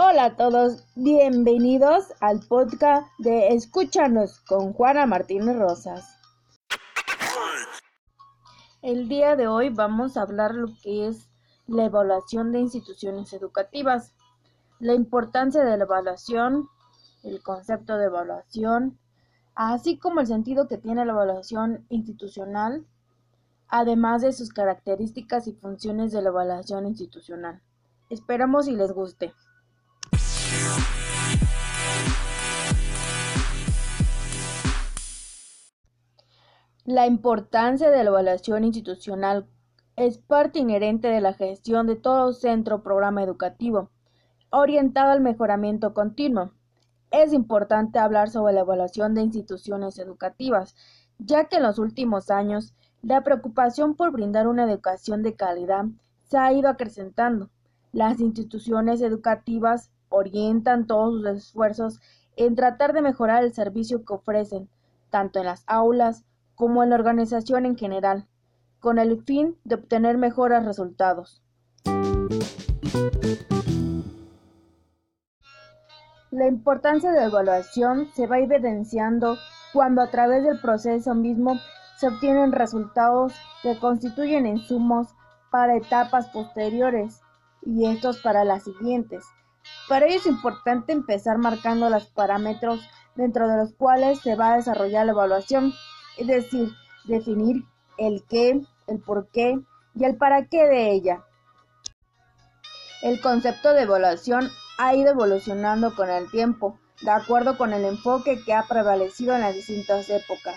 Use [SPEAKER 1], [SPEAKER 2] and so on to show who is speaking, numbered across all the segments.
[SPEAKER 1] Hola a todos, bienvenidos al podcast de Escúchanos con Juana Martínez Rosas. El día de hoy vamos a hablar lo que es la evaluación de instituciones educativas, la importancia de la evaluación, el concepto de evaluación, así como el sentido que tiene la evaluación institucional, además de sus características y funciones de la evaluación institucional. Esperamos y les guste. La importancia de la evaluación institucional es parte inherente de la gestión de todo centro o programa educativo, orientado al mejoramiento continuo. Es importante hablar sobre la evaluación de instituciones educativas, ya que en los últimos años la preocupación por brindar una educación de calidad se ha ido acrecentando. Las instituciones educativas orientan todos sus esfuerzos en tratar de mejorar el servicio que ofrecen, tanto en las aulas como en la organización en general, con el fin de obtener mejores resultados. La importancia de la evaluación se va evidenciando cuando a través del proceso mismo se obtienen resultados que constituyen insumos para etapas posteriores y estos para las siguientes. Para ello es importante empezar marcando los parámetros dentro de los cuales se va a desarrollar la evaluación es decir, definir el qué, el por qué y el para qué de ella. El concepto de evaluación ha ido evolucionando con el tiempo, de acuerdo con el enfoque que ha prevalecido en las distintas épocas.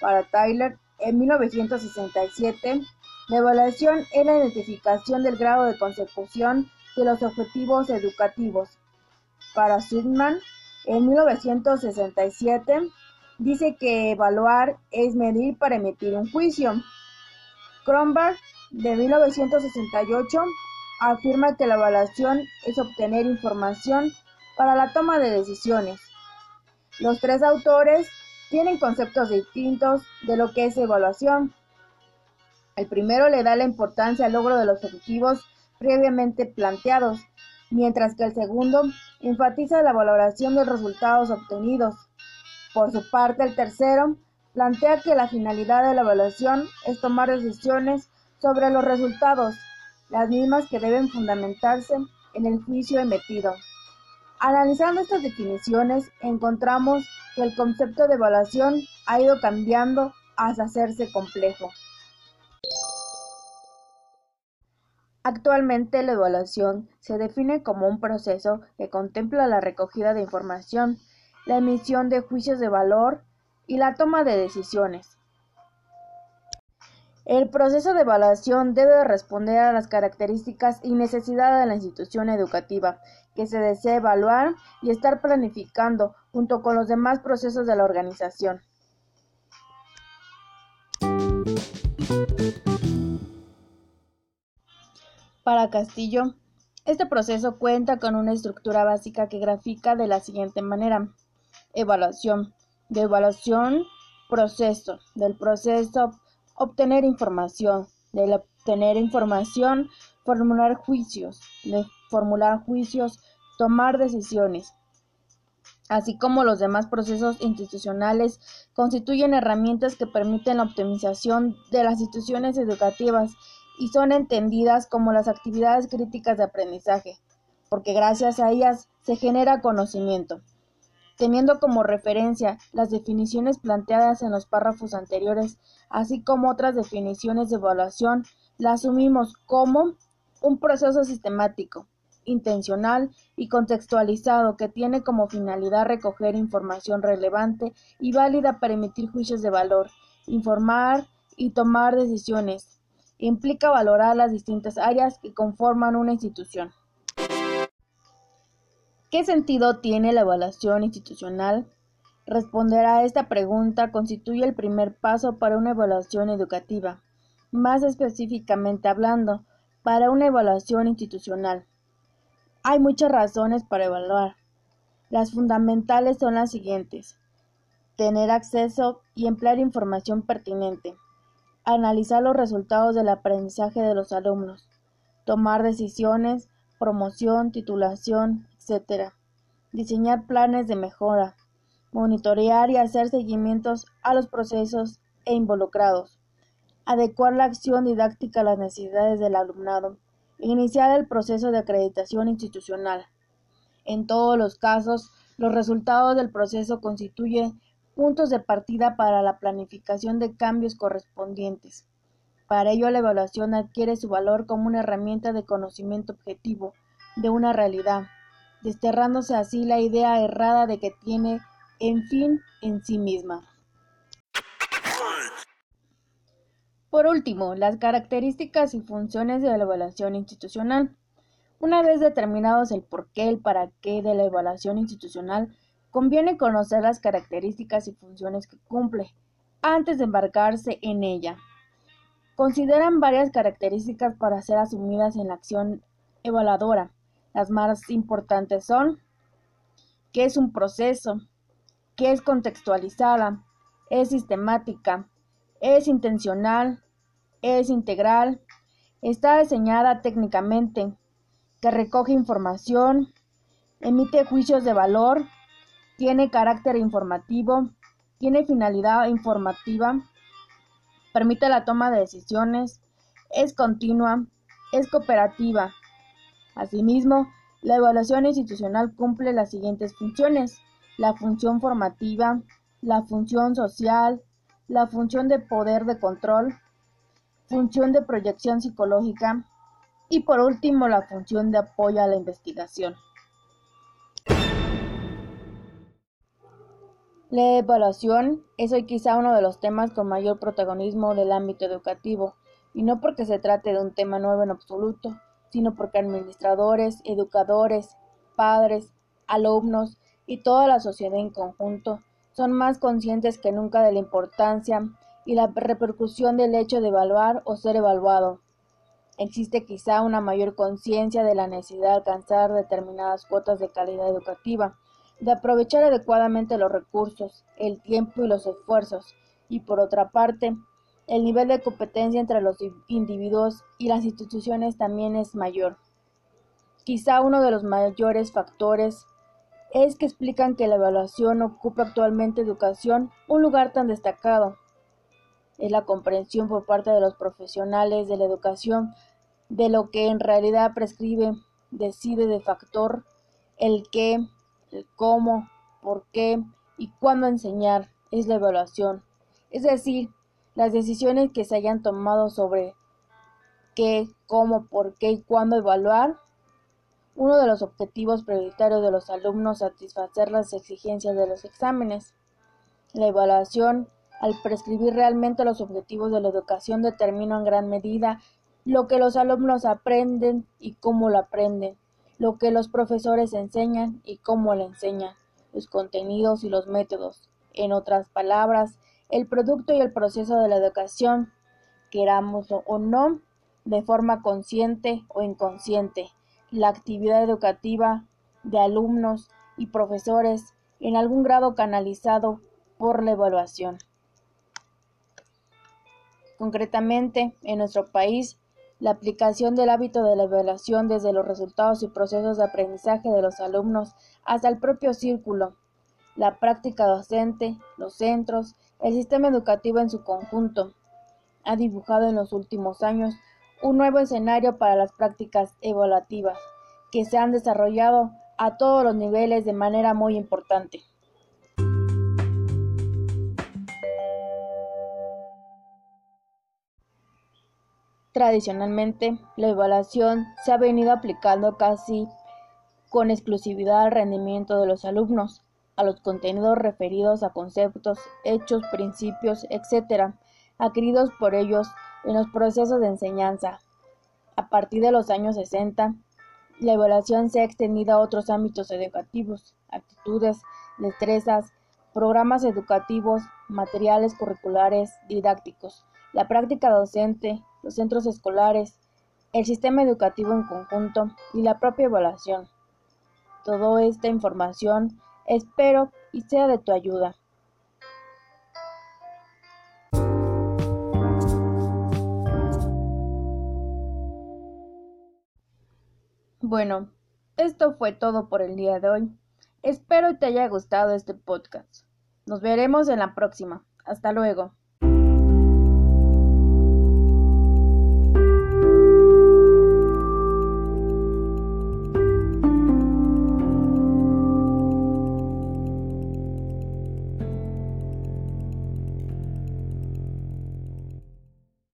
[SPEAKER 1] Para Tyler, en 1967, la evaluación es la identificación del grado de consecución de los objetivos educativos. Para Sigman, en 1967, dice que evaluar es medir para emitir un juicio. Kronberg, de 1968, afirma que la evaluación es obtener información para la toma de decisiones. Los tres autores tienen conceptos distintos de lo que es evaluación. El primero le da la importancia al logro de los objetivos previamente planteados, mientras que el segundo enfatiza la valoración de los resultados obtenidos. Por su parte, el tercero plantea que la finalidad de la evaluación es tomar decisiones sobre los resultados, las mismas que deben fundamentarse en el juicio emitido. Analizando estas definiciones, encontramos que el concepto de evaluación ha ido cambiando hasta hacerse complejo. Actualmente la evaluación se define como un proceso que contempla la recogida de información la emisión de juicios de valor y la toma de decisiones. El proceso de evaluación debe responder a las características y necesidades de la institución educativa que se desea evaluar y estar planificando junto con los demás procesos de la organización. Para Castillo, este proceso cuenta con una estructura básica que grafica de la siguiente manera. Evaluación. De evaluación, proceso. Del proceso, obtener información. Del obtener información, formular juicios. De formular juicios, tomar decisiones. Así como los demás procesos institucionales, constituyen herramientas que permiten la optimización de las instituciones educativas y son entendidas como las actividades críticas de aprendizaje, porque gracias a ellas se genera conocimiento. Teniendo como referencia las definiciones planteadas en los párrafos anteriores, así como otras definiciones de evaluación, la asumimos como un proceso sistemático, intencional y contextualizado que tiene como finalidad recoger información relevante y válida para emitir juicios de valor, informar y tomar decisiones. Implica valorar las distintas áreas que conforman una institución. ¿Qué sentido tiene la evaluación institucional? Responder a esta pregunta constituye el primer paso para una evaluación educativa, más específicamente hablando, para una evaluación institucional. Hay muchas razones para evaluar. Las fundamentales son las siguientes. Tener acceso y emplear información pertinente. Analizar los resultados del aprendizaje de los alumnos. Tomar decisiones, promoción, titulación, etc. Diseñar planes de mejora, monitorear y hacer seguimientos a los procesos e involucrados, adecuar la acción didáctica a las necesidades del alumnado, iniciar el proceso de acreditación institucional. En todos los casos, los resultados del proceso constituyen puntos de partida para la planificación de cambios correspondientes. Para ello, la evaluación adquiere su valor como una herramienta de conocimiento objetivo de una realidad, desterrándose así la idea errada de que tiene en fin en sí misma. Por último, las características y funciones de la evaluación institucional. Una vez determinados el porqué, el para qué de la evaluación institucional, conviene conocer las características y funciones que cumple antes de embarcarse en ella. Consideran varias características para ser asumidas en la acción evaluadora. Las más importantes son qué es un proceso, qué es contextualizada, es sistemática, es intencional, es integral, está diseñada técnicamente, que recoge información, emite juicios de valor, tiene carácter informativo, tiene finalidad informativa, permite la toma de decisiones, es continua, es cooperativa, Asimismo, la evaluación institucional cumple las siguientes funciones: la función formativa, la función social, la función de poder de control, función de proyección psicológica y por último la función de apoyo a la investigación. La evaluación es hoy quizá uno de los temas con mayor protagonismo del ámbito educativo, y no porque se trate de un tema nuevo en absoluto, sino porque administradores, educadores, padres, alumnos y toda la sociedad en conjunto son más conscientes que nunca de la importancia y la repercusión del hecho de evaluar o ser evaluado. Existe quizá una mayor conciencia de la necesidad de alcanzar determinadas cuotas de calidad educativa, de aprovechar adecuadamente los recursos, el tiempo y los esfuerzos, y por otra parte, el nivel de competencia entre los individuos y las instituciones también es mayor. Quizá uno de los mayores factores es que explican que la evaluación ocupa actualmente educación un lugar tan destacado. Es la comprensión por parte de los profesionales de la educación de lo que en realidad prescribe, decide de factor el qué, el cómo, por qué y cuándo enseñar es la evaluación. Es decir, las decisiones que se hayan tomado sobre qué, cómo, por qué y cuándo evaluar. Uno de los objetivos prioritarios de los alumnos satisfacer las exigencias de los exámenes. La evaluación, al prescribir realmente los objetivos de la educación, determina en gran medida lo que los alumnos aprenden y cómo lo aprenden, lo que los profesores enseñan y cómo lo enseñan, los contenidos y los métodos. En otras palabras, el producto y el proceso de la educación, queramos o no, de forma consciente o inconsciente, la actividad educativa de alumnos y profesores en algún grado canalizado por la evaluación. Concretamente, en nuestro país, la aplicación del hábito de la evaluación desde los resultados y procesos de aprendizaje de los alumnos hasta el propio círculo, la práctica docente, los centros el sistema educativo en su conjunto ha dibujado en los últimos años un nuevo escenario para las prácticas evaluativas que se han desarrollado a todos los niveles de manera muy importante. Tradicionalmente, la evaluación se ha venido aplicando casi con exclusividad al rendimiento de los alumnos, a los contenidos referidos a conceptos, hechos, principios, etc., adquiridos por ellos en los procesos de enseñanza. A partir de los años 60, la evaluación se ha extendido a otros ámbitos educativos, actitudes, destrezas, programas educativos, materiales curriculares, didácticos, la práctica docente, los centros escolares, el sistema educativo en conjunto y la propia evaluación. Toda esta información Espero y sea de tu ayuda. Bueno, Esto fue todo por el día de hoy. Espero te haya gustado este podcast. Nos veremos en la próxima. Hasta luego.